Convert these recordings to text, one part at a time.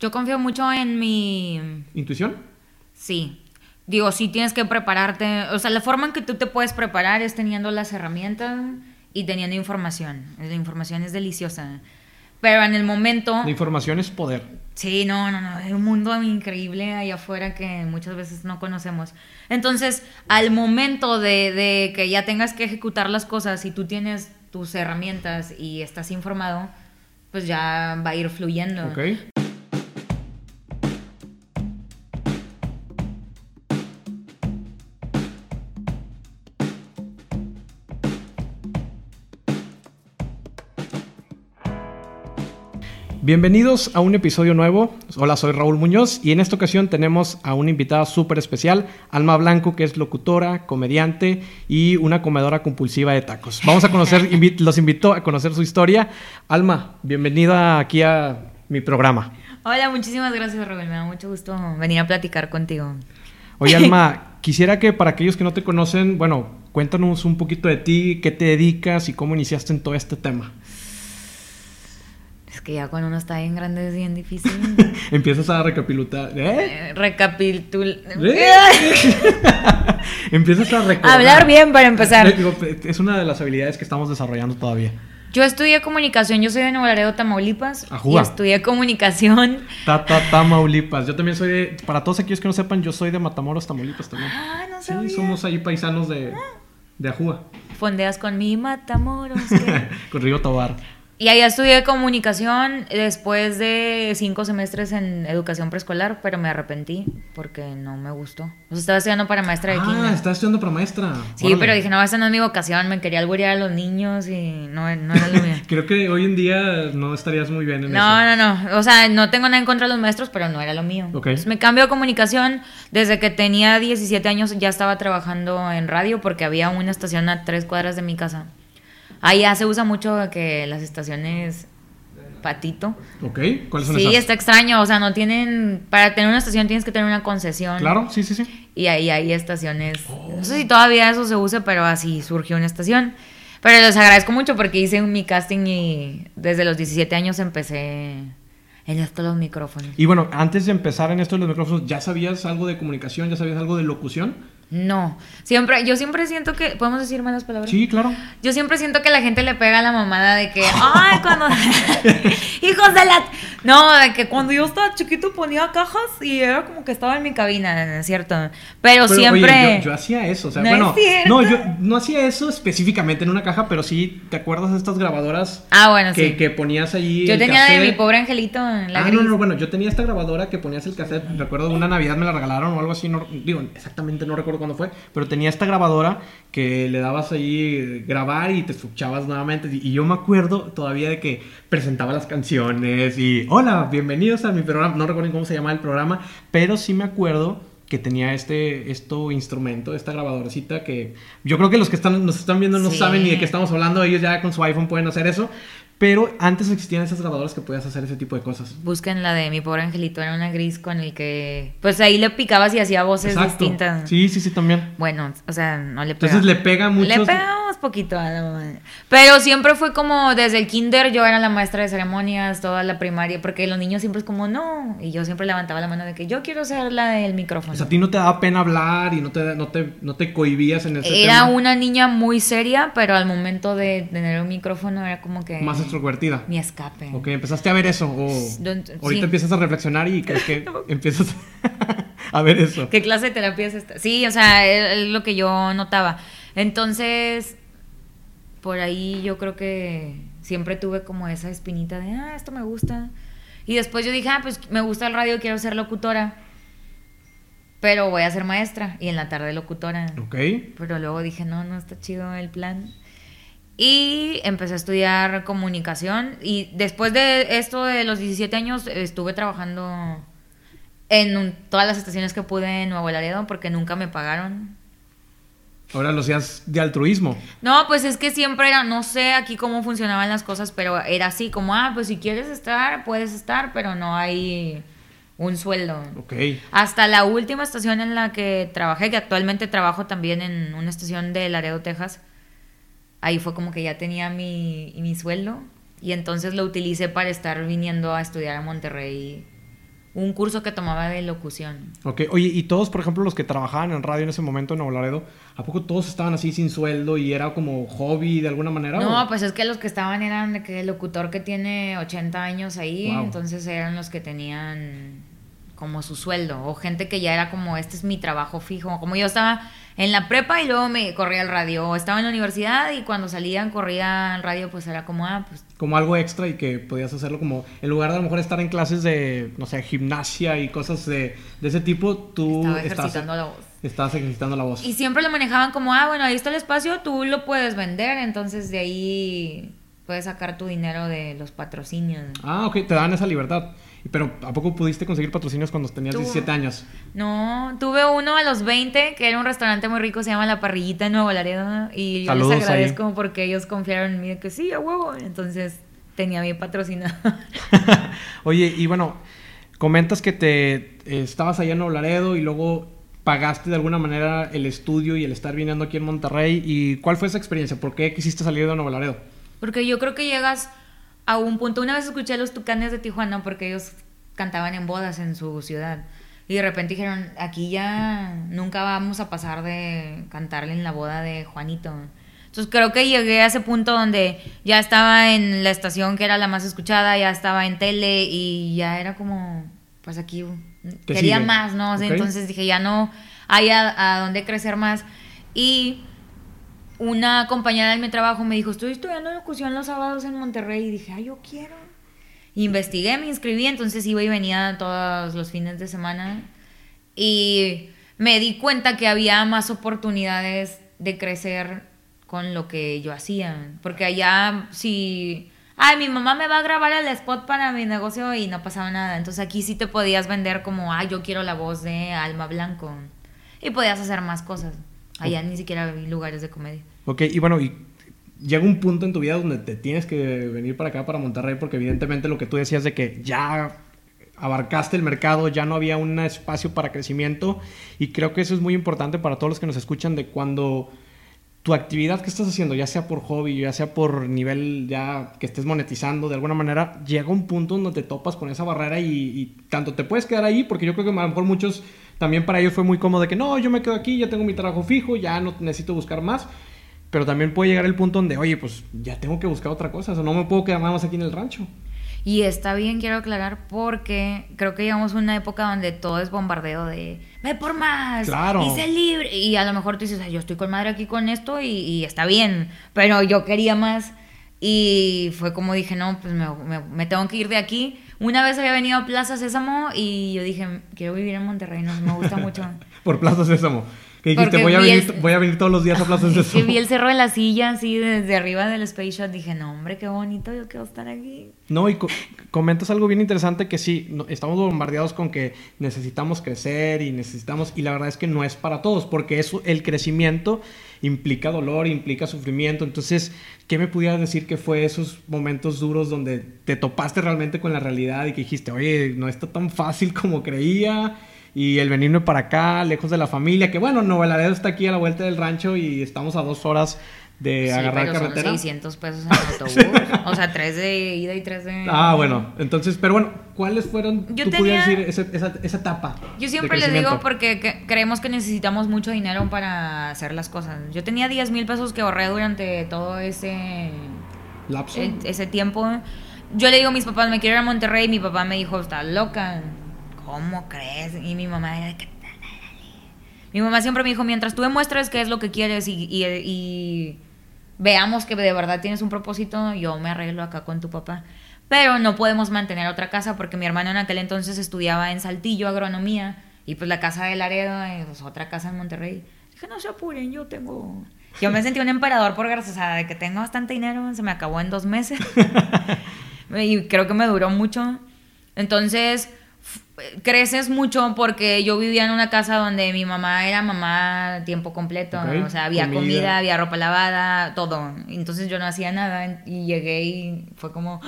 Yo confío mucho en mi... ¿Intuición? Sí. Digo, sí tienes que prepararte. O sea, la forma en que tú te puedes preparar es teniendo las herramientas y teniendo información. La información es deliciosa. Pero en el momento... La información es poder. Sí, no, no, no. Hay un mundo increíble allá afuera que muchas veces no conocemos. Entonces, al momento de, de que ya tengas que ejecutar las cosas y tú tienes tus herramientas y estás informado, pues ya va a ir fluyendo. Ok. Bienvenidos a un episodio nuevo. Hola, soy Raúl Muñoz y en esta ocasión tenemos a una invitada súper especial, Alma Blanco, que es locutora, comediante y una comedora compulsiva de tacos. Vamos a conocer, los invito a conocer su historia. Alma, bienvenida aquí a mi programa. Hola, muchísimas gracias, Raúl. Me da mucho gusto venir a platicar contigo. Oye, Alma, quisiera que para aquellos que no te conocen, bueno, cuéntanos un poquito de ti, qué te dedicas y cómo iniciaste en todo este tema. Es que ya cuando uno está bien grande es bien difícil. Empiezas a recapitular. ¿Eh? Eh, Recapitul... ¿Eh? Empiezas a recordar. Hablar bien para empezar. Eh, Es una de las habilidades que estamos desarrollando todavía. Yo estudié comunicación, yo soy de Nuevo Laredo, Tamaulipas. Ajúa. Y estudié comunicación. Ta, ta, Tamaulipas. Yo también soy de. Para todos aquellos que no sepan, yo soy de Matamoros, Tamaulipas también. Ah, no Sí, sabía. somos ahí paisanos de, de Ajúa, Fondeas con mi Matamoros. con Río Tobar. Y allá estudié comunicación después de cinco semestres en educación preescolar, pero me arrepentí porque no me gustó. O sea, estaba estudiando para maestra de Ah, kinder. estás estudiando para maestra. Sí, Órale. pero dije, no, esa no es mi vocación, me quería alburear a los niños y no, no era lo mío. Creo que hoy en día no estarías muy bien en No, eso. no, no. O sea, no tengo nada en contra de los maestros, pero no era lo mío. Ok. Entonces, me cambio a comunicación. Desde que tenía 17 años ya estaba trabajando en radio porque había una estación a tres cuadras de mi casa. Allá se usa mucho que las estaciones patito. Ok, ¿cuáles son Sí, esas? está extraño. O sea, no tienen. Para tener una estación tienes que tener una concesión. Claro, sí, sí, sí. Y ahí hay estaciones. No sé si todavía eso se use, pero así surgió una estación. Pero les agradezco mucho porque hice mi casting y desde los 17 años empecé en esto los micrófonos. Y bueno, antes de empezar en esto de los micrófonos, ¿ya sabías algo de comunicación? ¿Ya sabías algo de locución? No, siempre, yo siempre siento que, ¿podemos decir malas palabras? Sí, claro. Yo siempre siento que la gente le pega a la mamada de que, ay, cuando, hijos de la, no, de que cuando yo estaba chiquito ponía cajas y era como que estaba en mi cabina, ¿es cierto? Pero, Pero, siempre, oye, yo, yo hacía eso, o sea, ¿No bueno, es no, yo no hacía eso específicamente en una caja, pero sí, ¿te acuerdas de estas grabadoras ah, bueno, que, sí. que ponías allí? yo el tenía de mi pobre angelito en la ah, gris. no, no, bueno, yo tenía esta grabadora que ponías el cassette, recuerdo una Navidad me la regalaron o algo así, no, digo, exactamente no recuerdo cuándo fue, pero tenía esta grabadora que le dabas ahí grabar y te escuchabas nuevamente, y, yo me acuerdo todavía de que presentaba las canciones y, hola, bienvenidos a mi programa, no recuerdo cómo se llamaba el programa, pero sí me acuerdo que tenía este esto instrumento, esta grabadorcita que yo creo que los que están nos están viendo no Sí. saben ni de qué estamos hablando, ellos ya con su iPhone pueden hacer eso, pero antes existían esas grabadoras que podías hacer ese tipo de cosas. Busquen la de mi pobre angelito, era una gris con el que, pues ahí le picabas y hacía voces Exacto. distintas. Sí, sí, sí, también. Bueno, o sea, no le pegaba. Entonces le pega mucho. Le pegamos poquito a la mamá. Pero siempre fue como desde el kinder yo era la maestra de ceremonias, toda la primaria, porque los niños siempre es como no. Y yo siempre levantaba la mano de que yo quiero ser la del micrófono. O sea, a ti no te daba pena hablar y no te, no te, no te cohibías en ese Era tema. una niña muy seria, pero al momento de tener un micrófono era como que Más extrovertida. mi escape. Ok, empezaste a ver eso. O Don- ahorita sí. empiezas a reflexionar y crees que empiezas a ver eso. ¿Qué clase de terapia es esta? Sí, o sea, es es lo que yo notaba. Entonces, por ahí yo creo que siempre tuve como esa espinita de, ah, esto me gusta. Y después yo dije, ah, pues me gusta el radio, quiero ser locutora. Pero voy a ser maestra y en la tarde locutora. Ok. Pero luego dije, no, no está chido el plan. Y empecé a estudiar comunicación. Y después de esto de los 17 años, estuve trabajando en un- todas las estaciones que pude en Nuevo Laredo porque nunca me pagaron. Ahora lo hacías de altruismo. No, pues es que siempre era, no sé aquí cómo funcionaban las cosas, pero era así como, ah, pues si quieres estar, puedes estar, pero no hay un sueldo. Ok. Hasta la última estación en la que trabajé, que actualmente trabajo también en una estación de Laredo, Texas, ahí fue como que ya tenía mi, mi sueldo y entonces lo utilicé para estar viniendo a estudiar a Monterrey un curso que tomaba de locución. Ok, oye, y todos, por ejemplo, los que trabajaban en radio en ese momento en Nuevo Laredo, ¿a poco todos estaban así sin sueldo y era como hobby de alguna manera? No, o? pues es que los que estaban eran de que el locutor que tiene 80 años ahí, Wow. entonces eran los que tenían como su sueldo, o gente que ya era como, este es mi trabajo fijo, como yo estaba en la prepa y luego me corría al radio, o estaba en la universidad y cuando salían corría al radio, pues era como, ah, pues Como algo extra y que podías hacerlo como, en lugar de a lo mejor estar en clases de, no sé, gimnasia y cosas de, de ese tipo, tú estaba estás, ejercitando la voz. estás ejercitando la voz. Y siempre lo manejaban como, ah, bueno, ahí está el espacio, tú lo puedes vender, entonces de ahí puedes sacar tu dinero de los patrocinios. Ah, ok, te dan esa libertad. Pero ¿a poco pudiste conseguir patrocinios cuando tenías Tú- 17 años? No, tuve uno a los 20, que era un restaurante muy rico, se llama La Parrillita en Nuevo Laredo, y yo Saludos les agradezco porque ellos confiaron en mí de que sí, a huevo, entonces tenía bien patrocinado. Oye, y bueno, comentas que te eh, estabas allá en Nuevo Laredo y luego pagaste de alguna manera el estudio y el estar viniendo aquí en Monterrey. ¿Y cuál fue esa experiencia? ¿Por qué quisiste salir de Nuevo Laredo? Porque yo creo que llegas a un punto. Una vez escuché a los tucanes de Tijuana porque ellos cantaban en bodas en su ciudad. Y de repente dijeron, aquí ya nunca vamos a pasar de cantarle en la boda de Juanito. Entonces creo que llegué a ese punto donde ya estaba en la estación que era la más escuchada, ya estaba en tele y ya era como, pues aquí quería sigue. más, ¿no? Entonces dije, ya no hay a, a dónde crecer más. Y una compañera de mi trabajo me dijo, estoy estudiando locución los sábados en Monterrey. Y dije, ay, yo quiero. Investigué, me inscribí, entonces iba y venía todos los fines de semana. Y me di cuenta que había más oportunidades de crecer con lo que yo hacía. Porque allá, si... Ay, mi mamá me va a grabar el spot para mi negocio y no pasaba nada. Entonces aquí sí te podías vender como, ay, yo quiero la voz de Alma Blanco. Y podías hacer más cosas. Allá ni siquiera había lugares de comedia. Ok, y bueno, y llega un punto en tu vida donde te tienes que venir para acá, para Monterrey, porque evidentemente lo que tú decías de que ya abarcaste el mercado, ya no había un espacio para crecimiento, y creo que eso es muy importante para todos los que nos escuchan de cuando tu actividad que estás haciendo, ya sea por hobby, ya sea por nivel ya que estés monetizando de alguna manera, llega un punto donde te topas con esa barrera y, y tanto te puedes quedar ahí, porque yo creo que a lo mejor muchos, también para ellos fue muy cómodo de que no, yo me quedo aquí, ya tengo mi trabajo fijo, ya no necesito buscar más, pero también puede llegar el punto donde, oye, pues ya tengo que buscar otra cosa, o sea, no me puedo quedar nada más aquí en el rancho. Y está bien, quiero aclarar, porque creo que llegamos a una época donde todo es bombardeo de ve por más, Claro. y sé libre. Y a lo mejor tú dices, "Ay, yo estoy con madre aquí con esto y, y está bien, pero yo quería más. Y fue como dije, no, pues me, me- me tengo que ir de aquí. Una vez había venido a Plaza Sésamo y yo dije, quiero vivir en Monterrey, no me gusta mucho. Por Plaza Sésamo. Que dijiste, voy a, venir, el- voy a venir todos los días a Plaza Es que vi el cerro de la silla así desde arriba del Space Shot. Dije, no, hombre, qué bonito, yo quiero estar aquí. No, y co- comentas algo bien interesante que sí, no- estamos bombardeados con que necesitamos crecer y necesitamos, y la verdad es que no es para todos, porque eso, el crecimiento implica dolor, implica sufrimiento. Entonces, ¿qué me pudieras decir que fue esos momentos duros donde te topaste realmente con la realidad y que dijiste, oye, no está tan fácil como creía? Y el venirme para acá, lejos de la familia, que bueno, Nuevo Laredo está aquí a la vuelta del rancho y estamos a dos horas de Sí, agarrar pero carretera. son 600 pesos en autobús. O sea, tres de ida y tres de... Ah, bueno, entonces, pero bueno, ¿cuáles fueron, Yo tú tenía- decir, esa, esa, esa etapa? Yo siempre les digo porque que- creemos que necesitamos mucho dinero para hacer las cosas. Yo tenía 10 mil pesos que ahorré durante todo ese, ¿Lapso? e- ese tiempo. Yo le digo a mis papás, me quiero ir a Monterrey. Y mi papá me dijo, estás loca. ¿Cómo crees? Y mi mamá era que... Mi mamá siempre me dijo, mientras tú demuestres qué es lo que quieres y, y- y veamos que de verdad tienes un propósito, yo me arreglo acá con tu papá. Pero no podemos mantener otra casa porque mi hermano en aquel entonces estudiaba en Saltillo agronomía y pues la casa de Laredo es otra casa en Monterrey. Dije, no se apuren, yo tengo... Yo me sentí un emperador por gracias a de que tengo bastante dinero, se me acabó en dos meses. y creo que me duró mucho. Entonces, creces mucho porque yo vivía en una casa donde mi mamá era mamá tiempo completo. O sea, había comida. comida. había ropa lavada, todo. Entonces yo no hacía nada y llegué y fue como...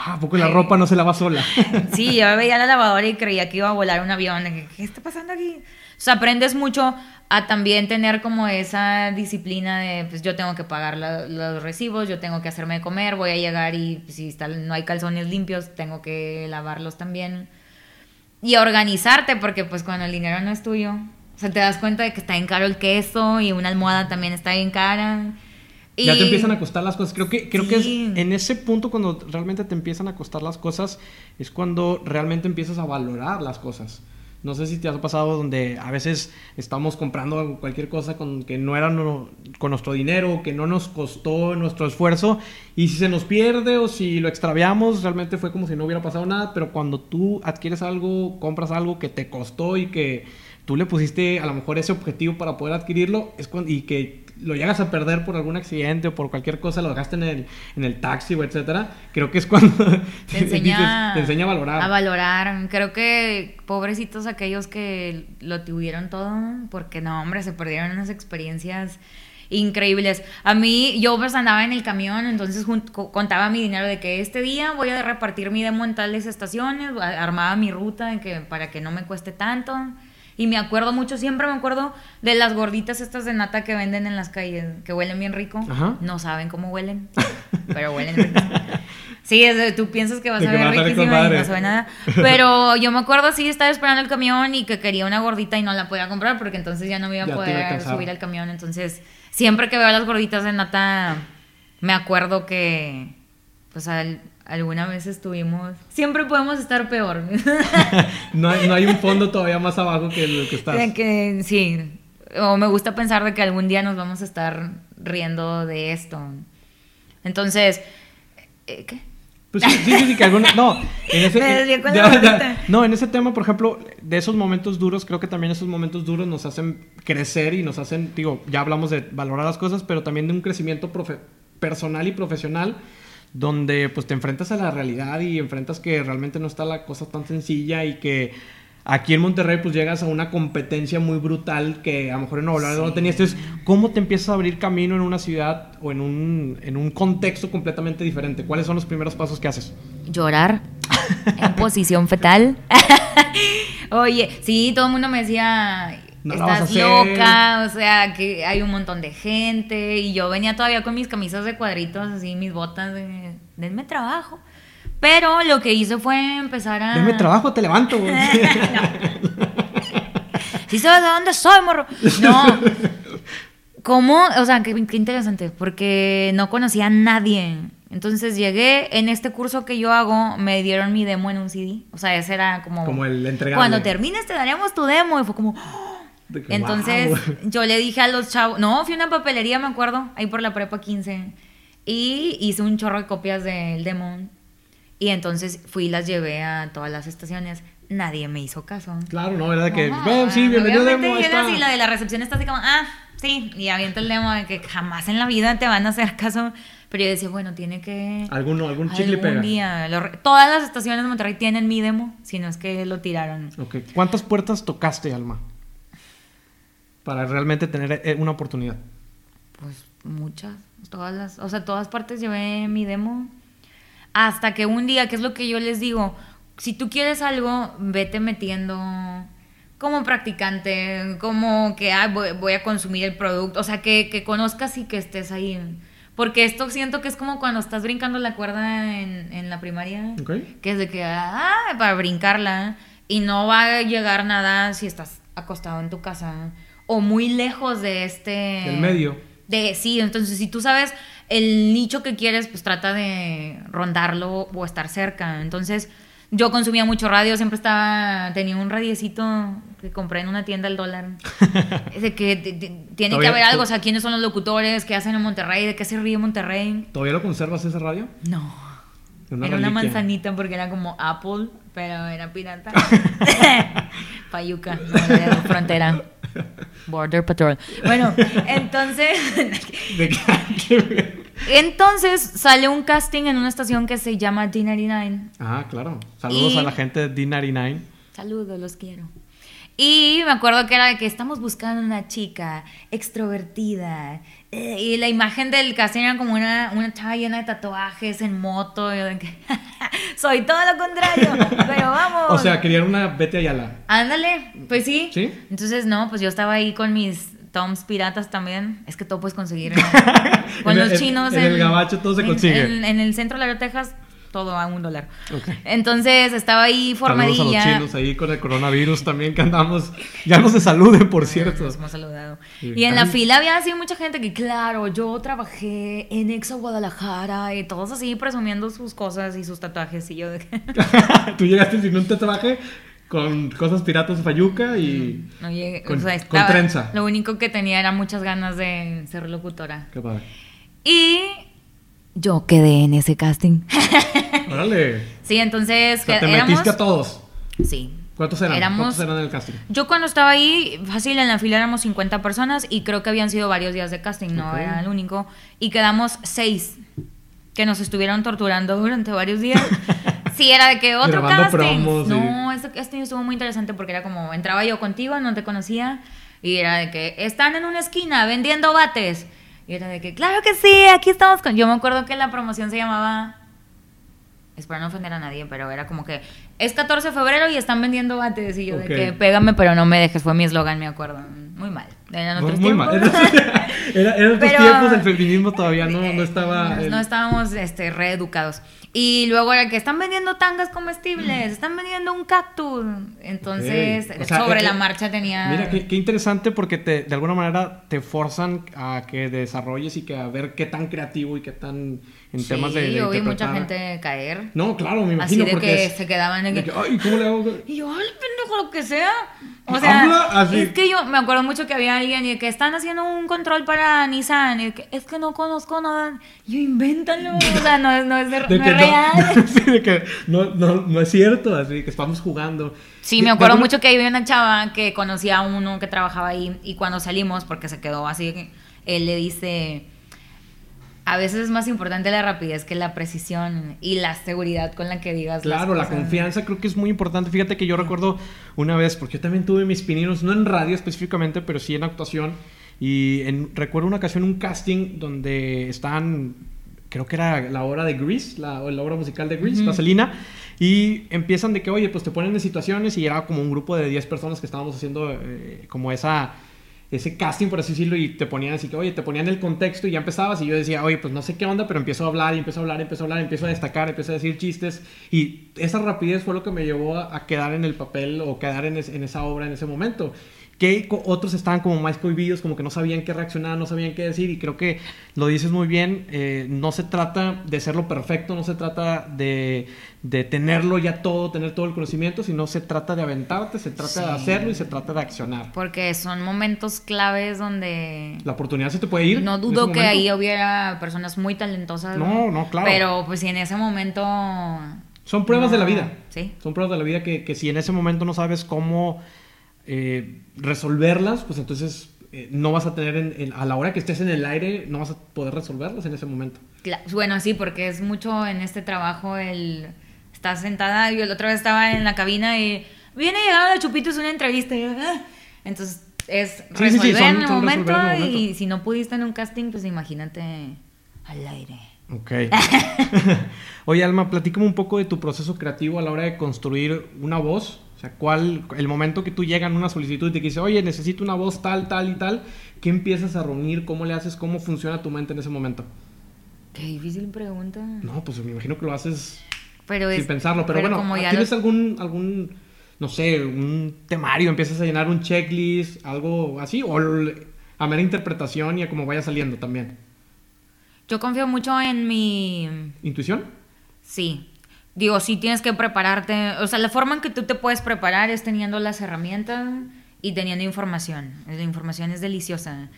Ah, ¿a poco la ropa no se lava sola? Sí, yo veía la lavadora y creía que iba a volar un avión. ¿Qué está pasando aquí? O sea, aprendes mucho a también tener como esa disciplina de, pues yo tengo que pagar la- los recibos, yo tengo que hacerme de comer, voy a llegar y pues, si está- no hay calzones limpios, tengo que lavarlos también. Y organizarte, porque pues cuando el dinero no es tuyo, o sea, te das cuenta de que está bien caro el queso y una almohada también está bien cara. Y... Ya te empiezan a costar las cosas. Creo que, creo que es en ese punto cuando realmente te empiezan a costar las cosas, es cuando realmente empiezas a valorar las cosas. No sé si te ha pasado donde a veces estamos comprando cualquier cosa con que no era con nuestro dinero, que no nos costó nuestro esfuerzo, y si se nos pierde o si lo extraviamos, realmente fue como si no hubiera pasado nada, pero cuando tú adquieres algo, compras algo que te costó y que tú le pusiste a lo mejor ese objetivo para poder adquirirlo, es cuando, y que lo llegas a perder por algún accidente o por cualquier cosa, lo dejaste en el, en el taxi o etcétera, creo que es cuando te enseña, dices- te enseña a valorar. A valorar. Creo que pobrecitos aquellos que lo tuvieron todo, porque no, hombre, se perdieron unas experiencias increíbles. A mí, yo pues andaba en el camión, entonces contaba mi dinero de que este día voy a repartir mi demo en tales estaciones, armaba mi ruta de que, para que no me cueste tanto. Y me acuerdo mucho, siempre me acuerdo de las gorditas estas de nata que venden en las calles, que huelen bien rico. Ajá. No saben cómo huelen, pero huelen rico. Sí, es tú piensas que vas De a ver riquísima y no sabe nada. Pero yo me acuerdo así, estaba esperando el camión y que quería una gordita y no la podía comprar porque entonces ya no me iba a Ya poder subir al camión. Entonces, siempre que veo las gorditas de nata, me acuerdo que, pues, al- alguna vez estuvimos. Siempre podemos estar peor. No hay, no hay un fondo todavía más abajo que el que estás. Que sí. O me gusta pensar de que algún día nos vamos a estar riendo de esto. Entonces, eh, ¿qué? Pues sí, sí, sí, que alguna... No, en ese... Me con la ya. No, en ese tema, por ejemplo, de esos momentos duros, creo que también esos momentos duros nos hacen crecer y nos hacen, digo, ya hablamos de valorar las cosas, pero también de un crecimiento profe- personal y profesional, donde pues te enfrentas a la realidad y enfrentas que realmente no está la cosa tan sencilla y que aquí en Monterrey pues llegas a una competencia muy brutal que a lo mejor en Nuevo no tenías. Entonces, ¿cómo te empiezas a abrir camino en una ciudad o en un, en un contexto completamente diferente? ¿Cuáles son los primeros pasos que haces? llorar en posición fetal. Oye, sí, todo el mundo me decía, No estás hacer". loca, o sea, que hay un montón de gente. Y yo venía todavía con mis camisas de cuadritos, así, mis botas de, denme trabajo. Pero lo que hice fue empezar a... Deme trabajo, te levanto. güey. ¿Sí sabes de dónde soy, morro? No. ¿Cómo? O sea, qué, qué interesante, porque no conocía a nadie. Entonces llegué, en este curso que yo hago, me dieron mi demo en un CD. O sea, ese era como... Como el entregable. Cuando termines te daremos tu demo. Y fue como... Entonces "Wow". yo le dije a los chavos... No, fui a una papelería, me acuerdo, ahí por la prepa 15. Y hice un chorro de copias del demo. Y entonces fui y las llevé a todas las estaciones. Nadie me hizo caso. Claro, ¿no? ¿Verdad? Que, No, ven, sí, bienvenido demo. está. y la de la recepción está así como, ah, sí, y avienta el demo de que jamás en la vida te van a hacer caso. Pero yo decía, bueno, tiene que... Alguno, algún chicle algún pega. día. lo todas las estaciones de Monterrey tienen mi demo, si no es que lo tiraron. Ok. ¿Cuántas puertas tocaste, Alma? Para realmente tener eh, una oportunidad. Pues muchas, todas las, o sea, todas partes llevé mi demo. Hasta que un día, que es lo que yo les digo, si tú quieres algo, vete metiendo como practicante, como que ah, voy, voy a consumir el producto, o sea, que, que conozcas y que estés ahí. Porque esto siento que es como cuando estás brincando la cuerda en, en la primaria, Ok. que es de que, ah, para brincarla, y no va a llegar nada si estás acostado en tu casa o muy lejos de este... Del medio. De, sí, entonces si tú sabes el nicho que quieres, pues trata de rondarlo o estar cerca. Entonces yo consumía mucho radio, siempre estaba, tenía un radiecito que compré en una tienda al dólar. Es de que tiene que haber algo, o sea, quiénes son los locutores, qué hacen en Monterrey, de qué se ríe Monterrey. ¿Todavía lo conservas ese radio? No. Una era una manzanita porque era como Apple, pero era pirata. Payuca, no, era frontera. Border Patrol. Bueno, entonces, ¿De qué- qué- entonces sale un casting en una estación que se llama D99. Ah, claro. Saludos Y- a la gente de D99. Saludos, los quiero. Y me acuerdo que era de que estamos buscando una chica extrovertida. eh, y la imagen del casting era como una, una chava llena de tatuajes en moto. Y yo de que, soy todo lo contrario, pero vamos. O sea, querían una Vete Ayala. Ándale, pues sí. ¿Sí? Entonces, no, pues yo estaba ahí con mis toms piratas también. Es que todo puedes conseguir. ¿no? con En los el- chinos. en el gabacho todo se consigue. En, en el centro de Laredo, Texas, todo a un dólar. Ok. Entonces estaba ahí Saludos a formadilla. los chinos ahí con el coronavirus también que andamos. Ya no se saluden, por cierto. Nos hemos saludado. Sí. Y en la Ay. fila había así mucha gente que, claro, yo trabajé en Exo Guadalajara y todos así presumiendo sus cosas y sus tatuajes. Y yo de Tú llegaste sin un tatuaje con cosas piratas Fayuca y. no llegué. Con- o sea, con estaba- trenza. Lo único que tenía era muchas ganas de ser locutora. Qué padre. Y yo quedé en ese casting. Órale. Sí, entonces O sea, que- te éramos. metiste a todos. Sí. ¿Cuántos eran? Éramos- ¿Cuántos eran en el casting? Yo cuando estaba ahí, fácil, en la fila éramos 50 personas y creo que habían sido varios días de casting, no Ok. era el único. Y quedamos seis que nos estuvieron torturando durante varios días. Sí, era de que otro Grabando casting. promos No, ese casting estuvo muy interesante porque era como, entraba yo contigo, no te conocía, y era de que están en una esquina vendiendo bates. Y era de que, claro que sí, aquí estamos con... Yo me acuerdo que la promoción se llamaba... Espero no ofender a nadie, pero era como que es 14 de febrero y están vendiendo bates. Y yo de que pégame, pero no me dejes. Fue mi eslogan, me acuerdo. Muy mal. Eran Muy, otros muy tiempos. mal. Era, eran otros Pero- tiempos, el feminismo todavía no, no estaba. No, no estábamos este, reeducados. Y luego era que están vendiendo tangas comestibles, están vendiendo un cactus. Entonces, Ok. O sea, sobre eh, la eh, marcha tenía. Mira, qué, qué interesante porque te, de alguna manera te forzan a que desarrolles y que a ver qué tan creativo y qué tan en sí, temas de, de yo vi mucha gente caer. No, claro, me así imagino de porque que es- se quedaban en de que, que, ay, ¿cómo le hago? Y yo, ay, pendejo, lo que sea. O sea, Habla así. es que yo me acuerdo mucho que había alguien y que están haciendo un control para Nissan. Y de que, es que no conozco nada. Yo, invéntalo. O sea, no, es- no es, de- De no es real. sí, de que no, no, no es cierto, así que estamos jugando. Sí, De- me de acuerdo mucho que había una chava que conocía a uno que trabajaba ahí. Y cuando salimos, porque se quedó así, él le dice. A veces es más importante la rapidez que la precisión y la seguridad con la que digas. las Claro, la confianza creo que es muy importante. Fíjate que yo recuerdo una vez, porque yo también tuve mis pininos, no en radio específicamente, pero sí en actuación. Y en- recuerdo una ocasión un casting donde estaban, creo que era la obra de Grease, la, la obra musical de Grease, Ujú. Vaselina. Y empiezan de que, oye, pues te ponen en situaciones y era como un grupo de 10 personas que estábamos haciendo eh, como esa ese casting, por así decirlo, y te ponían así que, oye, te ponían el contexto y ya empezabas y yo decía, oye, pues no sé qué onda, pero empiezo a hablar y empiezo a hablar, empiezo a hablar, empiezo a destacar, empiezo a decir chistes y esa rapidez fue lo que me llevó a, a quedar en el papel o quedar en, es- en esa obra en ese momento. Que otros estaban como más cohibidos, como que no sabían qué reaccionar, no sabían qué decir y creo que lo dices muy bien, eh, no se trata de serlo perfecto, no se trata de, de tenerlo ya todo, tener todo el conocimiento, sino se trata de aventarte, se trata de hacerlo y se trata de accionar. Porque son momentos claves donde La oportunidad se te puede ir. no dudo que ahí hubiera personas muy talentosas. No, no, claro. Pero pues si en ese momento... Son pruebas no, de la vida. Sí. Son pruebas de la vida que, que si en ese momento no sabes cómo eh, resolverlas, pues entonces eh, no vas a tener en- en- a la hora que estés en el aire, no vas a poder resolverlas en ese momento. Bueno, sí, porque es mucho en este trabajo el... Estás sentada, yo la otra vez estaba en la cabina y viene llegando la Chupito, es una entrevista. y "Ah". Entonces es Sí, sí, resolver sí, son- en el momento resolver en el y momento. si no pudiste en un casting, pues imagínate al aire. Ok. Oye, Alma, platícame un poco de tu proceso creativo a la hora de construir una voz. O sea, ¿cuál, el momento que tú llegas a una solicitud y te dice, oye, necesito una voz tal, tal y tal, ¿qué empiezas a reunir? ¿Cómo le haces? ¿Cómo funciona tu mente en ese momento? Qué difícil pregunta. No, pues me imagino que lo haces Pero sin es, pensarlo. Pero, bueno, ¿tienes lo- algún, algún, no sé, un temario? ¿Empiezas a llenar un checklist? ¿Algo así? ¿O a mera interpretación y a cómo vaya saliendo también? Yo confío mucho en mi... ¿Intuición? Sí. Digo, sí tienes que prepararte. O sea, la forma en que tú te puedes preparar es teniendo las herramientas y teniendo información. La información es deliciosa.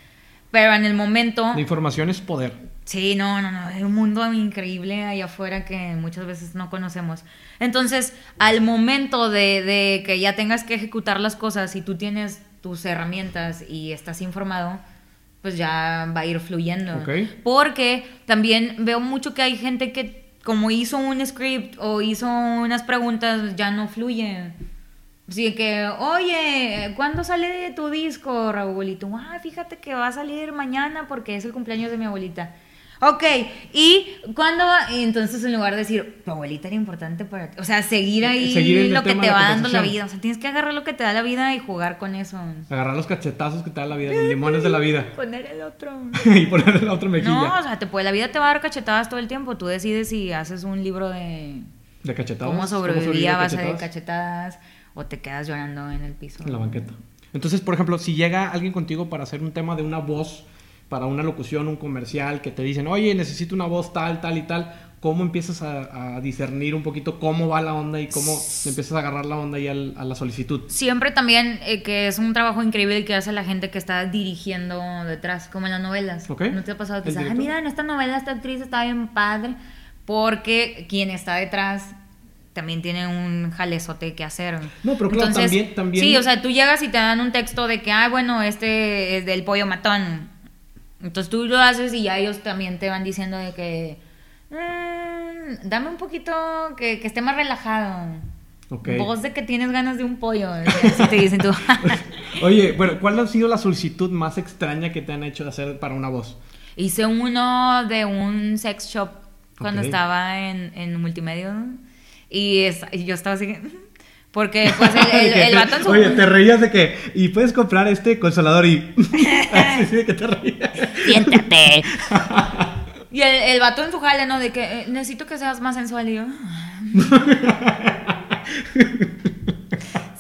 Pero en el momento... La información es poder. Sí, no, no, no. Hay un mundo increíble allá afuera que muchas veces no conocemos. Entonces, al momento de, de que ya tengas que ejecutar las cosas y tú tienes tus herramientas y estás informado, pues ya va a ir fluyendo. Ok. Porque también veo mucho que hay gente que como hizo un script o hizo unas preguntas, ya no fluye. Así que, oye, ¿cuándo sale tu disco, Raúl? Y tú, ah, fíjate que va a salir mañana porque es el cumpleaños de mi abuelita. Ok, y cuando entonces en lugar de decir, tu abuelita era importante para ti, o sea, seguir ahí Seguir el lo que te va dando la vida, o sea, tienes que agarrar lo que te da la vida y jugar con eso. Agarrar los cachetazos que te da la vida, los limones de la vida. Poner el otro. y ponerle la otra mejilla. No, o sea, te puede, la vida te va a dar cachetadas todo el tiempo. Tú decides si haces un libro de de cachetadas. cómo sobrevivir a base de cachetadas o te quedas llorando en el piso. En la banqueta. Entonces, por ejemplo, si llega alguien contigo para hacer un tema de una voz, para una locución, un comercial, que te dicen, oye, necesito una voz tal, tal y tal, ¿cómo empiezas a, a discernir un poquito cómo va la onda y cómo empiezas a agarrar la onda y al- a la solicitud? Siempre también eh, que es un trabajo increíble que hace la gente que está dirigiendo detrás, como en las novelas. Ok. ¿No te ha pasado que ¿El dices, mira, en esta novela esta actriz está bien padre? Porque quien está detrás también tiene un jalezote que hacer. No, pero claro, también- también- Sí, o sea, tú llegas y te dan un texto de que, ah, bueno, este es del pollo matón. Entonces tú lo haces y ya ellos también te van diciendo de que, "Mm, dame un poquito que, que esté más relajado. Ok. Voz de que tienes ganas de un pollo. Así te dicen tú. Oye, bueno, ¿cuál ha sido la solicitud más extraña que te han hecho hacer para una voz? Hice uno de un sex shop cuando estaba en, en multimedia. ¿no? Y, es- y yo estaba así. Que- Porque pues el, el, el que- vato en su- Oye, te reías de que, y puedes comprar este consolador y... Así sí, de que te reías. Siéntate. Y el, el vato en su jale, ¿no? De que eh, necesito que seas más sensual. Y yo. "Ah".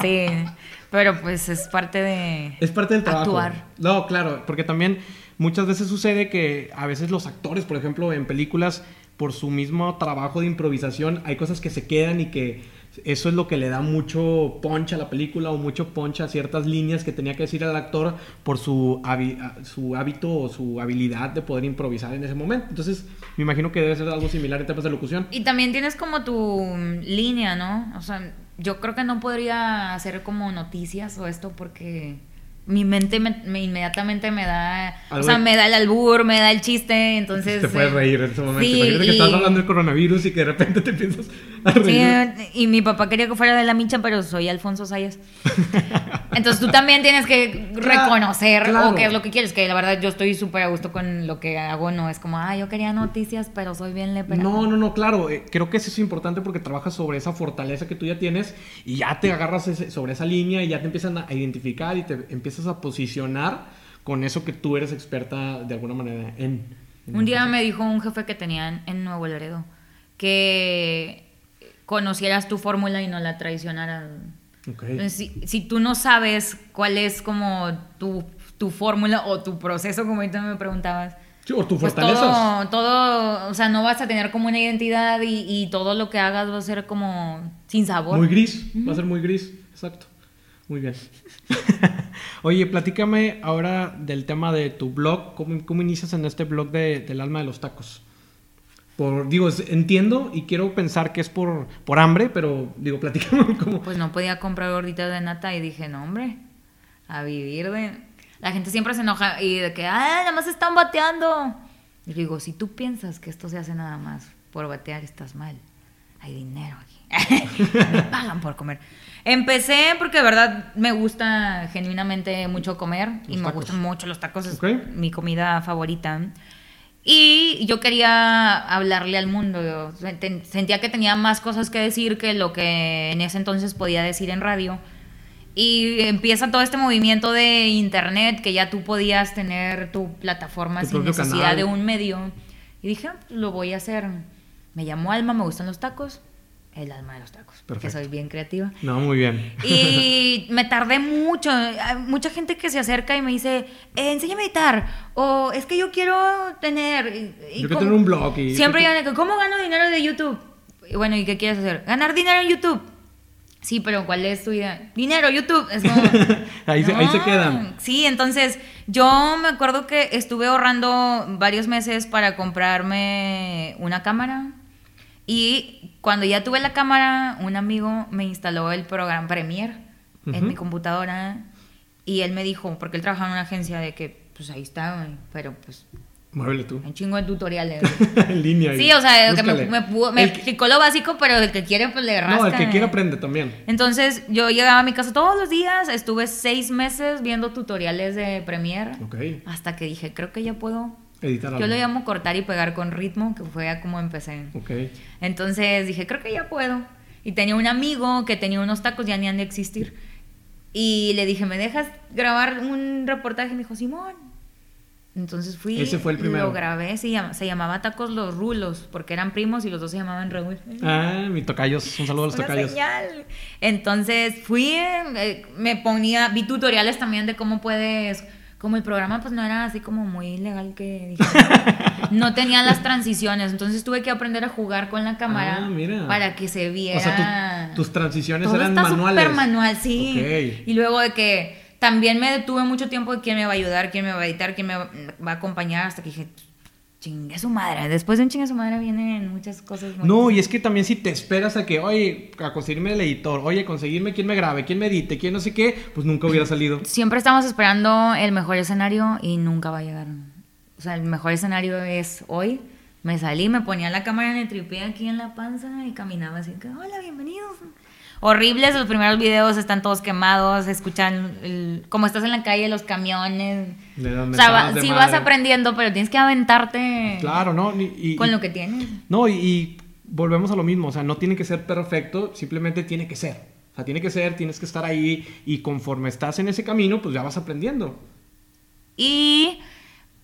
sí. Pero pues es parte de. Es parte del trabajo. Actuar. No, claro, porque también muchas veces sucede que a veces los actores, por ejemplo, en películas, por su mismo trabajo de improvisación, hay cosas que se quedan y que eso es lo que le da mucho punch a la película o mucho punch a ciertas líneas que tenía que decir el actor por su, su hábito o su habilidad de poder improvisar en ese momento. Entonces, me imagino que debe ser algo similar en temas de locución. Y también tienes como tu mm, línea, ¿no? O sea, yo creo que no podría hacer como noticias o esto porque mi mente me, me inmediatamente me da, o sea, me da el albur, me da el chiste, entonces... te puedes eh, reír en ese momento. sí, Imagínate que estás hablando del coronavirus y que de repente te reír. Sí, y mi papá quería que fuera de la micha, pero soy Alfonso Sayas. Entonces tú también tienes que Claro, reconocer claro. o qué es lo que quieres, que la verdad yo estoy súper a gusto con lo que hago, no es como, ah, yo quería noticias, pero soy bien lepera. No, no, no, claro. eh, creo que eso es importante porque trabajas sobre esa fortaleza que tú ya tienes y ya te agarras ese- sobre esa línea y ya te empiezan a identificar y te empiezas a posicionar con eso que tú eres experta de alguna manera en. en Un día me dijo un jefe que tenían en Nuevo Laredo que conocieras tu fórmula y no la traicionaras. Ok. Entonces, Si, si tú no sabes cuál es como tu, tu fórmula o tu proceso, como ahorita me preguntabas, Sí, o tus pues fortalezas. todo, todo, o sea, no vas a tener como una identidad y, y todo lo que hagas va a ser como sin sabor. Muy gris, va a ser muy gris, exacto. Muy bien. Oye, platícame ahora del tema de tu blog. ¿Cómo, cómo inicias en este blog de, del alma de los tacos? Por, digo, es- entiendo y quiero pensar que es por, por hambre, pero digo, platícame cómo. Pues no podía comprar gorditas de nata y dije, no, hombre, a vivir de... La gente siempre se enoja y de que, ah, nada más están bateando. Y digo, si tú piensas que esto se hace nada más por batear, estás mal. Hay dinero aquí. me pagan por comer. Empecé porque de verdad me gusta genuinamente mucho comer y Los me tacos. gustan mucho los tacos, es Ok. mi comida favorita. Y yo quería hablarle al mundo. yo sentía que tenía más cosas que decir que lo que en ese entonces podía decir en radio. Y empieza todo este movimiento de internet que ya tú podías tener tu plataforma Tu sin necesidad canal. de un medio. Y dije, "Ah, lo voy a hacer. Me llamo Alma, me gustan los tacos. El alma de los tacos. Porque Perfecto. soy bien creativa. No, muy bien. Y me tardé mucho. Hay mucha gente que se acerca y me dice, eh, enséñame a editar. O es que yo quiero tener. y- Yo quiero tener un blog y- Siempre que, ¿cómo gano dinero de YouTube? Y bueno, ¿y qué quieres hacer? Ganar dinero en YouTube. Sí, pero ¿cuál es tu idea? Dinero, YouTube. Es como, Ahí se- ahí se quedan. Sí, entonces yo me acuerdo que estuve ahorrando varios meses para comprarme una cámara. Y cuando ya tuve la cámara, un amigo me instaló el programa Premiere en mi computadora. Y él me dijo, porque él trabajaba en una agencia de que, pues ahí está, güey, pero pues Muévele tú. un chingo de tutoriales. en línea. Sí, o sea, que me, me, pudo- me El- explicó lo básico, pero el que quiere, pues le rasca. No, el que quiera aprende también. Entonces, yo llegaba a mi casa todos los días, estuve seis meses viendo tutoriales de Premiere, Ok. hasta que dije, creo que ya puedo Editar Yo algo. lo llamo cortar y pegar con ritmo, que fue a como empecé. Ok. Entonces dije, creo que ya puedo. Y tenía un amigo que tenía unos tacos, ya ni han de existir. Y le dije, ¿me dejas grabar un reportaje? Y me dijo, Simón. Entonces fui. Ese fue el primero. Lo grabé, se, llama- se llamaba Tacos Los Rulos, porque eran primos y los dos se llamaban Raúl. Ah, mi tocayos. Un saludo a los Una tocayos. señal. Entonces fui, eh, me ponía, vi tutoriales también de cómo puedes, como el programa pues no era así como muy legal que dije, no tenía las transiciones, entonces tuve que aprender a jugar con la cámara Ah, mira. para que se viera. O sea, tu- tus transiciones Todo eran está manuales. manual, sí. Y luego de que también me detuve mucho tiempo de quién me va a ayudar, quién me va a editar, quién me va va a acompañar, hasta que dije, chingue su madre. Después de un chingue su madre vienen muchas cosas muy No, y es que también si te esperas a que, oye, a conseguirme el editor, oye, conseguirme quién me grabe, quién me edite, quién no sé qué, pues nunca hubiera salido. Siempre estamos esperando el mejor escenario y nunca va a llegar. O sea, el mejor escenario es hoy. Me salí, me ponía la cámara en el tripié aquí en la panza y caminaba así que, hola, bienvenidos. Horribles, los primeros videos están todos quemados, escuchan el- como estás en la calle, los camiones. Das O sea, va- de sí madre. vas aprendiendo, pero tienes que aventarte Claro, ¿no? Y- con lo que tienes. No, y, y volvemos a lo mismo, o sea, no tiene que ser perfecto, simplemente tiene que ser. O sea, tiene que ser, tienes que estar ahí y conforme estás en ese camino, pues ya vas aprendiendo. Y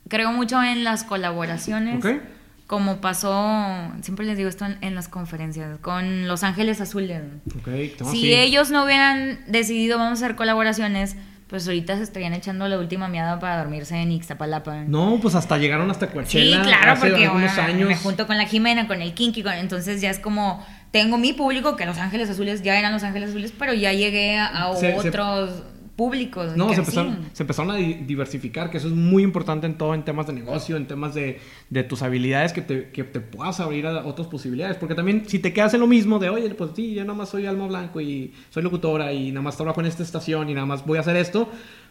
creo mucho en las colaboraciones. ¿Ok? Como pasó, siempre les digo esto en, en las conferencias, con Los Ángeles Azules. Ok, no, si sí. ellos no hubieran decidido vamos a hacer colaboraciones, pues ahorita se estarían echando la última miada para dormirse en Ixtapalapa. No, pues hasta llegaron hasta Sí, Coachella claro, hace porque años. me junto con la Jimena, con el Kinky, con- entonces ya es como, tengo mi público, que Los Ángeles Azules ya eran Los Ángeles Azules, pero ya llegué a, a Se- se- otros públicos. No, se empezaron, se empezaron a di- diversificar, que eso es muy importante en todo, en temas de negocio, en temas de, de tus habilidades, que te, que te puedas abrir a otras posibilidades. Porque también, si te quedas en lo mismo de, oye, pues sí, yo nada más soy Alma Blanco y soy locutora y nada más trabajo en esta estación y nada más voy a hacer esto,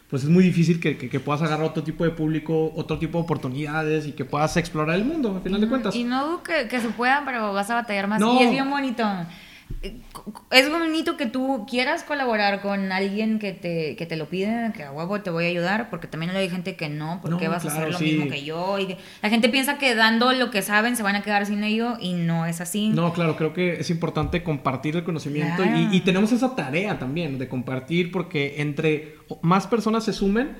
pues es muy difícil que, que- que puedas agarrar otro tipo de público, otro tipo de oportunidades y que puedas explorar el mundo, al final de cuentas. Y no que, que se pueda, pero vas a batallar más. No. Y es bien bonito. Es bonito que tú quieras colaborar con alguien que te, que te lo pide, que a huevo te voy a ayudar, porque también hay gente que no, porque No, vas a hacer lo sí. mismo que yo. Y que- la gente piensa que dando lo que saben se van a quedar sin ello y no es así. No, claro, creo que es importante compartir el conocimiento Claro. y, y tenemos esa tarea también de compartir porque entre más personas se sumen,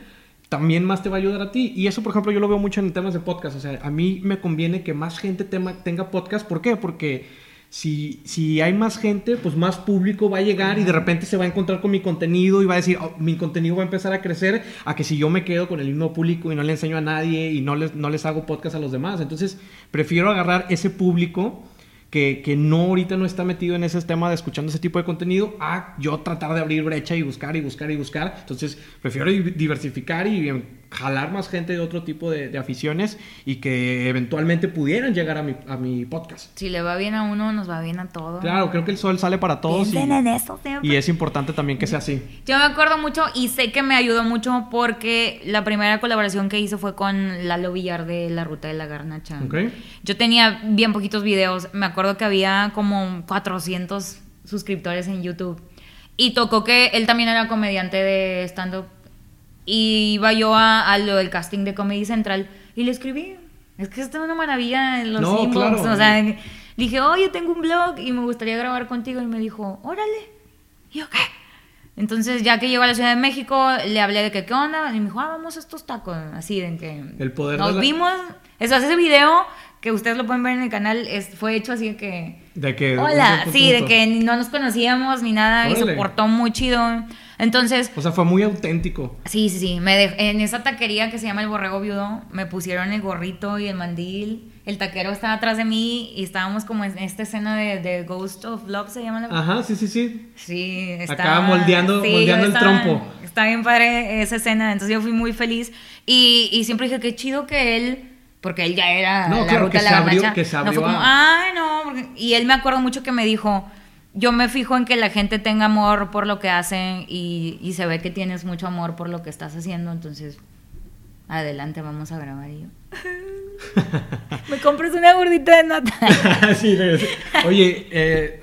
también más te va a ayudar a ti. Y eso, por ejemplo, yo lo veo mucho en temas de podcast. O sea, a mí me conviene que más gente tema- tenga podcast. ¿Por qué? Porque si, si hay más gente, pues más público va a llegar y de repente se va a encontrar con mi contenido y va a decir, "Oh, mi contenido va a empezar a crecer a que si yo me quedo con el mismo público y no le enseño a nadie y no les, no les hago podcast a los demás. Entonces, prefiero agarrar ese público que, que no ahorita no está metido en ese tema de escuchando ese tipo de contenido, a yo tratar de abrir brecha y buscar y buscar y buscar. Entonces, prefiero di- diversificar y em, jalar más gente de otro tipo de, de aficiones y que eventualmente pudieran llegar a mi, a mi podcast. Si le va bien a uno, nos va bien a todos. Claro, creo que el sol sale para todos y, Piensen en eso siempre. y es importante también que sea así. Yo me acuerdo mucho y sé que me ayudó mucho porque la primera colaboración que hice fue con Lalo Villar de La Ruta de la Garnacha. Ok. Yo tenía bien poquitos videos. Me acuerdo que había como 400 suscriptores en YouTube. Y tocó que él también era comediante de stand-up. Y iba yo a, a lo del casting de Comedy Central y le escribí. Es que está una maravilla en los No, inbox. claro. O sea, le dije, oye, tengo un blog y me gustaría grabar contigo. Y me dijo, órale. Y yo, ¿qué? Entonces, ya que llegó a la Ciudad de México, le hablé de que, ¿qué onda? Y me dijo, ah, vamos a estos tacos. Así, de que... El poder Nos de la- vimos. Eso, ese video que ustedes lo pueden ver en el canal es, fue hecho así de que... De que Hola, sí, de que no nos conocíamos ni nada y se Órale. portó muy chido. Entonces, O sea, fue muy auténtico. sí, sí, sí. Me dej- en esa taquería que se llama El Borrego Viudo, me pusieron el gorrito y el mandil. El taquero estaba atrás de mí y estábamos como en esta escena de, de Ghost of Love, se llama la Ajá, sí, sí, sí. Sí, Acá estaba, moldeando- moldeando el trompo. Está bien padre esa escena, entonces yo fui muy feliz y, y siempre dije, qué chido que él, porque él ya era No, la claro, ruta que de la se abrió- que se no abrió fue como, a- ay, no, porque- y él me acuerdo mucho que me dijo, yo me fijo en que la gente tenga amor por lo que hacen y, y se ve que tienes mucho amor por lo que estás haciendo, entonces, adelante, vamos a grabar y yo. me compras una gordita de nata. Sí. Oye, eh,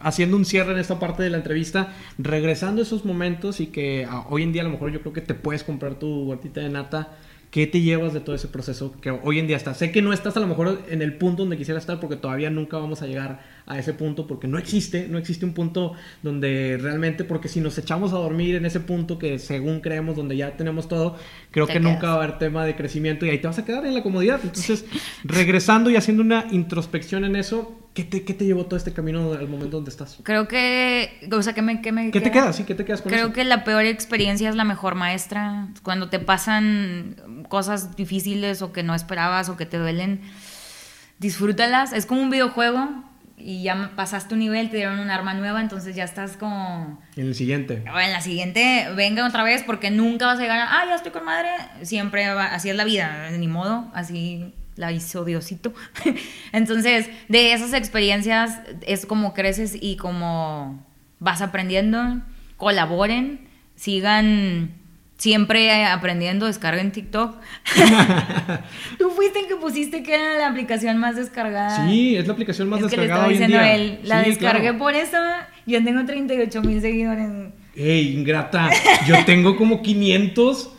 haciendo un cierre en esta parte de la entrevista, regresando a esos momentos y que ah, hoy en día a lo mejor yo creo que te puedes comprar tu gordita de nata. ¿Qué te llevas de todo ese proceso que hoy en día estás? Sé que no estás a lo mejor en el punto donde quisiera estar porque todavía nunca vamos a llegar a ese punto porque no existe, no existe un punto donde realmente, porque si nos echamos a dormir en ese punto que según creemos donde ya tenemos todo, creo Te que nunca va a haber tema de crecimiento y ahí te vas a quedar en la comodidad. Entonces, regresando y haciendo una introspección en eso, ¿qué te, qué te llevó todo este camino al momento donde estás? Creo que, o sea, ¿qué me, qué me ¿Qué te queda? queda? Sí, ¿qué te quedas con Creo eso? que la peor experiencia es la mejor maestra. Cuando te pasan cosas difíciles o que no esperabas o que te duelen, disfrútalas. Es como un videojuego y ya pasaste un nivel, te dieron un arma nueva, entonces ya estás como... En el siguiente. "Bueno, en la siguiente, venga otra vez porque nunca vas a llegar a, ah, ya estoy con madre. Siempre va- así es la vida, ni modo, así la hizo Diosito. Entonces, de esas experiencias es como creces y como vas aprendiendo. Colaboren, sigan siempre aprendiendo, descarguen TikTok. Tú fuiste el que pusiste que era la aplicación más descargada. Sí, es la aplicación más es que le descargada estaba hoy en diciendo a día. él, la Sí, descargué claro. por eso, yo tengo 38 mil seguidores. Ey, ingrata, yo tengo como 500.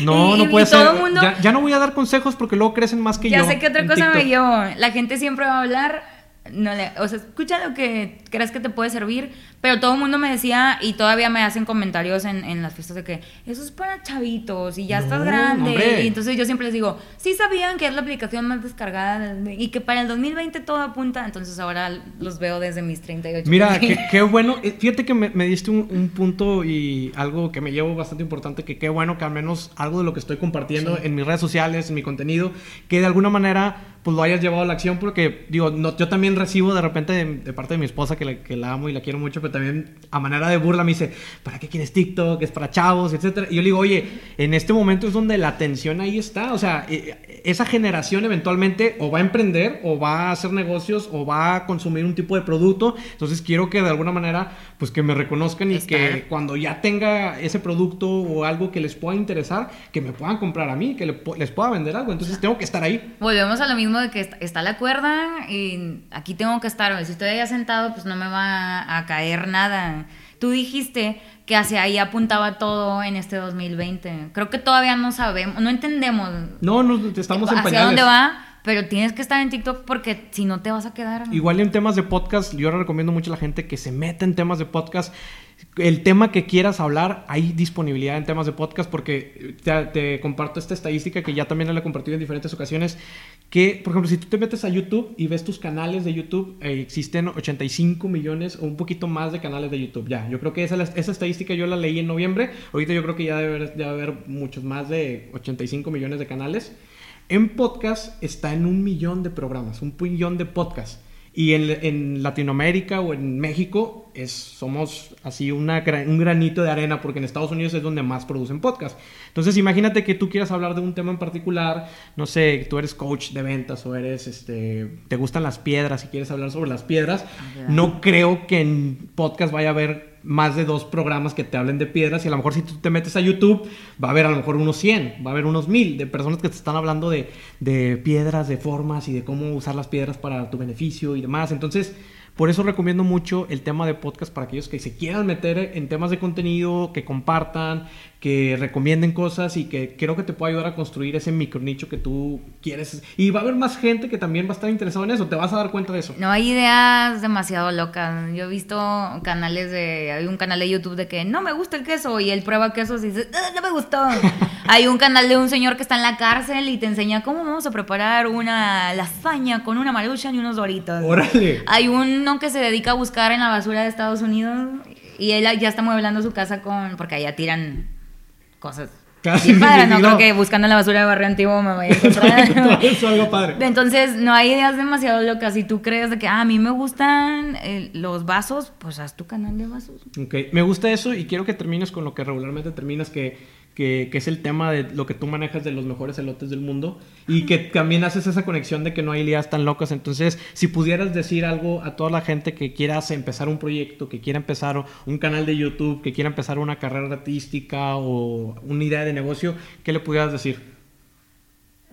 No, Y- no puede ser. mundo- ya, ya no voy a dar consejos porque luego crecen más que ya yo. sé que otra cosa me llevo. La gente siempre va a hablar. No le, o sea, escucha lo que creas que te puede servir. Pero todo el mundo me decía, y todavía me hacen comentarios en, en las fiestas de que eso es para chavitos y ya estás grande. hombre. Y entonces yo siempre les digo, sí sabían que es la aplicación más descargada de- y que para el 2020 todo apunta. Entonces ahora los veo desde mis 38. Mira, qué, bueno. Eh, Fíjate que me, me diste un, un punto y algo que me llevo bastante importante, que qué bueno que al menos algo de lo que estoy compartiendo Sí. en mis redes sociales, en mi contenido, que de alguna manera pues lo hayas llevado a la acción porque digo, no, yo también recibo de repente de, de parte de mi esposa que la, que la amo y la quiero mucho, pero también a manera de burla me dice, ¿para qué quieres TikTok? Es para chavos, etcétera. Y yo le digo, oye, en este momento es donde la atención ahí está, o sea, eh, esa generación eventualmente o va a emprender o va a hacer negocios o va a consumir un tipo de producto, entonces quiero que de alguna manera pues que me reconozcan y Está. que cuando ya tenga ese producto o algo que les pueda interesar, que me puedan comprar a mí, que les pueda vender algo, entonces tengo que estar ahí. Volvemos a lo mismo de que está, está la cuerda y aquí tengo que estar. Si estoy allá sentado, pues no me va a caer nada. Tú dijiste que hacia ahí apuntaba todo en este 2020. Creo que todavía no sabemos, no entendemos No, no, estamos en hacia dónde va, pero tienes que estar en TikTok porque si no te vas a quedar. Igual en temas de podcast, yo le recomiendo mucho a la gente que se meta en temas de podcast. El tema que quieras hablar, hay disponibilidad en temas de podcast porque te, te comparto esta estadística que ya también la he compartido en diferentes ocasiones, que por ejemplo si tú te metes a YouTube y ves tus canales de YouTube, eh, existen 85 millones o un poquito más de canales de YouTube ya. Yo creo que esa, esa estadística yo la leí en noviembre, ahorita yo creo que ya debe debe haber muchos más de 85 millones de canales. En podcast está en un millón de programas, un millón de podcasts. Y en Latinoamérica o en México es, somos así una, un granito de arena porque en Estados Unidos es donde más producen podcast. Entonces imagínate que tú quieras hablar de un tema en particular, no sé, tú eres coach de ventas o eres, este, te gustan las piedras y quieres hablar sobre las piedras. No creo que en podcast vaya a haber más de dos programas que te hablen de piedras y a lo mejor si tú te metes a YouTube va a haber a lo mejor unos 100, va a haber unos 1000 de personas que te están hablando de, de piedras, de formas y de cómo usar las piedras para tu beneficio y demás. Entonces, por eso recomiendo mucho el tema de podcast para aquellos que se quieran meter en temas de contenido, que compartan, que recomienden cosas y que creo que te puede ayudar a construir ese micronicho que tú quieres. Y va a haber más gente que también va a estar interesado en eso, te vas a dar cuenta de eso. No hay ideas demasiado locas. Yo he visto canales de. Hay un canal de YouTube de que no me gusta el queso y él prueba quesos y dice, "Ah, no me gustó. hay un canal de un señor que está en la cárcel y te enseña cómo vamos a preparar una lasaña con una maruchan y unos doritos. Órale. Hay que se dedica a buscar en la basura de Estados Unidos y él ya está mueblando su casa con. porque allá tiran cosas. Casi bien padres, no creo que buscando en la basura de barrio antiguo me vaya a encontrar. Eso algo padre. Entonces, no hay ideas demasiado locas. Si tú crees de que ah, a mí me gustan eh, los vasos, pues haz tu canal de vasos. Ok, me gusta eso y quiero que termines con lo que regularmente terminas, que, que, es el tema de lo que tú manejas de los mejores elotes del mundo y que también haces esa conexión de que no hay ideas tan locas. Entonces, si pudieras decir algo a toda la gente que quiera empezar un proyecto, que quiera empezar un canal de YouTube, que quiera empezar una carrera artística o una idea de negocio, ¿qué le pudieras decir?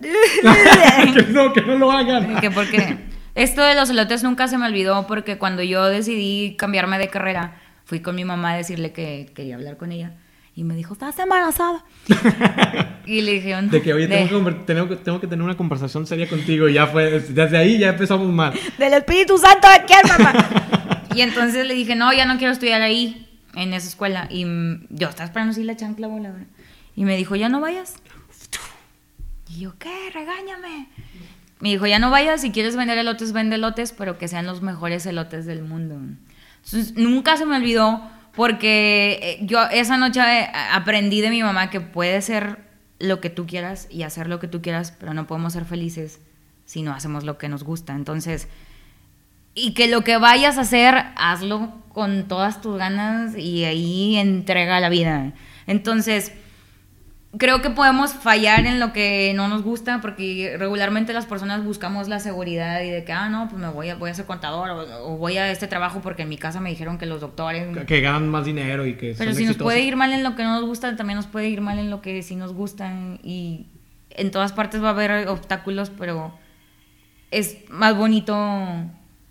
que no, que no lo hagan. que porque esto de los elotes nunca se me olvidó porque cuando yo decidí cambiarme de carrera, fui con mi mamá a decirle que quería hablar con ella. Y me dijo, estás embarazada. y le dije, no. De que, oye, tengo, que, tengo que- tengo que tener una conversación seria contigo. Y ya fue, desde ahí ya empezamos mal. Del Espíritu Santo de quién, mamá. y entonces le dije, no, ya no quiero estudiar ahí, en esa escuela. Y yo estaba esperando así la chancla voladora. Y me dijo, ya no vayas. Y yo, ¿qué? Regáñame. Me dijo, ya no vayas, si quieres vender elotes, vende elotes, pero que sean los mejores elotes del mundo. Entonces, nunca se me olvidó, porque eh, yo esa noche eh, aprendí de mi mamá que puede ser lo que tú quieras y hacer lo que tú quieras, pero no podemos ser felices si no hacemos lo que nos gusta. Entonces, y que lo que vayas a hacer, hazlo con todas tus ganas y ahí entrega la vida. Entonces, creo que podemos fallar en lo que no nos gusta porque regularmente las personas buscamos la seguridad y de que, ah, no, pues me voy a, voy a ser contador o, o voy a este trabajo porque en mi casa me dijeron que los doctores... Que- Que ganan más dinero y que Pero son si nos puede ir mal en lo que no nos gusta, también nos puede ir mal en lo que sí nos gusta. Y en todas partes va a haber obstáculos, pero es más bonito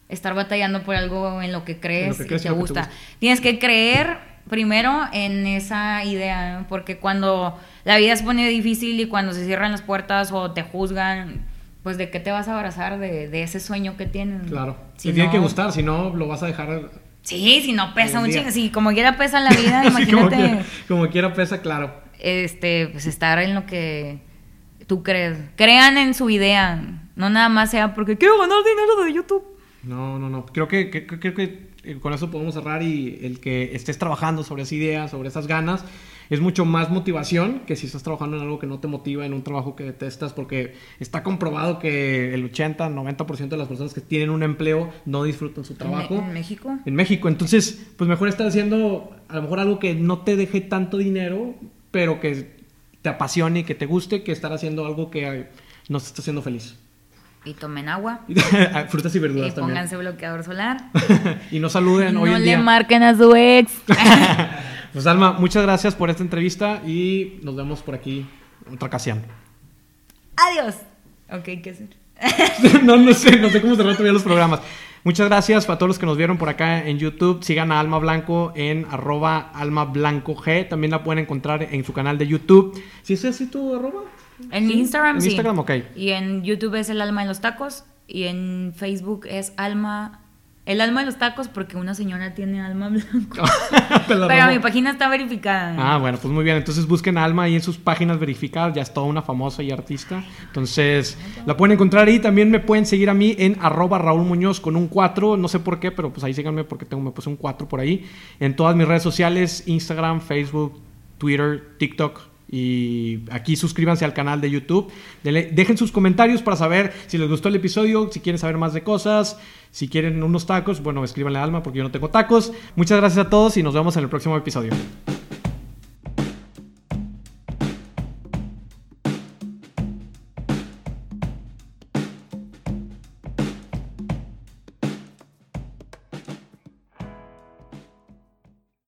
estar batallando por algo en lo que crees, que crees y te lo que te gusta. gusta. Tienes que creer primero en esa idea, ¿no? porque cuando la vida se pone difícil y cuando se cierran las puertas o te juzgan, pues de qué te vas a abrazar de, de ese sueño que tienes. Claro. Si te tiene no- que gustar, si no lo vas a dejar. Sí, si no pesa Un chingo, si como quiera pesa la vida, así como, imagínate quiera, como quiera pesa, claro. este, pues estar en lo que tú crees. Crean en su idea, no nada más sea porque quiero ganar dinero de YouTube. No, no, no. Creo que, que- creo que eh, con eso podemos cerrar y el que estés trabajando sobre esa idea, sobre esas ganas, es mucho más motivación que si estás trabajando en algo que no te motiva, en un trabajo que detestas, porque está comprobado que el 80, 90% de las personas que tienen un empleo no disfrutan su trabajo. ¿En, en México? en México. Entonces, pues mejor estar haciendo a lo mejor algo que no te deje tanto dinero, pero que te apasione y que te guste, que estar haciendo algo que nos está haciendo feliz. Y tomen agua. Frutas y verduras Y también. pónganse bloqueador solar. y no saluden no hoy en le día. marquen a su ex. Pues Alma, muchas gracias por esta entrevista y nos vemos por aquí en otra ocasión. Adiós. Ok, ¿qué hacer? no, no sé, no sé cómo cerrar todavía los programas. Muchas gracias a todos los que nos vieron por acá en YouTube. Sigan a Alma Blanco en arroba Alma Blanco G. También la pueden encontrar en su canal de YouTube. ¿Sí es así tu arroba? En Sí, Instagram en sí. Instagram, ok. Y en YouTube es El Alma en los Tacos. Y en Facebook es Alma... El Alma de los Tacos porque una señora tiene alma la Pero robo. mi página está verificada. Ah, bueno, pues muy bien. Entonces busquen Alma ahí en sus páginas verificadas. Ya es toda una famosa y artista. Entonces la pueden encontrar ahí. También me pueden seguir a mí en arroba Raúl Muñoz con un 4. No sé por qué, pero pues ahí síganme porque tengo, me puse un 4 por ahí. En todas mis redes sociales, Instagram, Facebook, Twitter, TikTok. Y aquí suscríbanse al canal de YouTube. Dele- dejen sus comentarios para saber si les gustó el episodio, si quieren saber más de cosas, si quieren unos tacos. Bueno, escríbanle a Alma porque yo no tengo tacos. Muchas gracias a todos y nos vemos en el próximo episodio.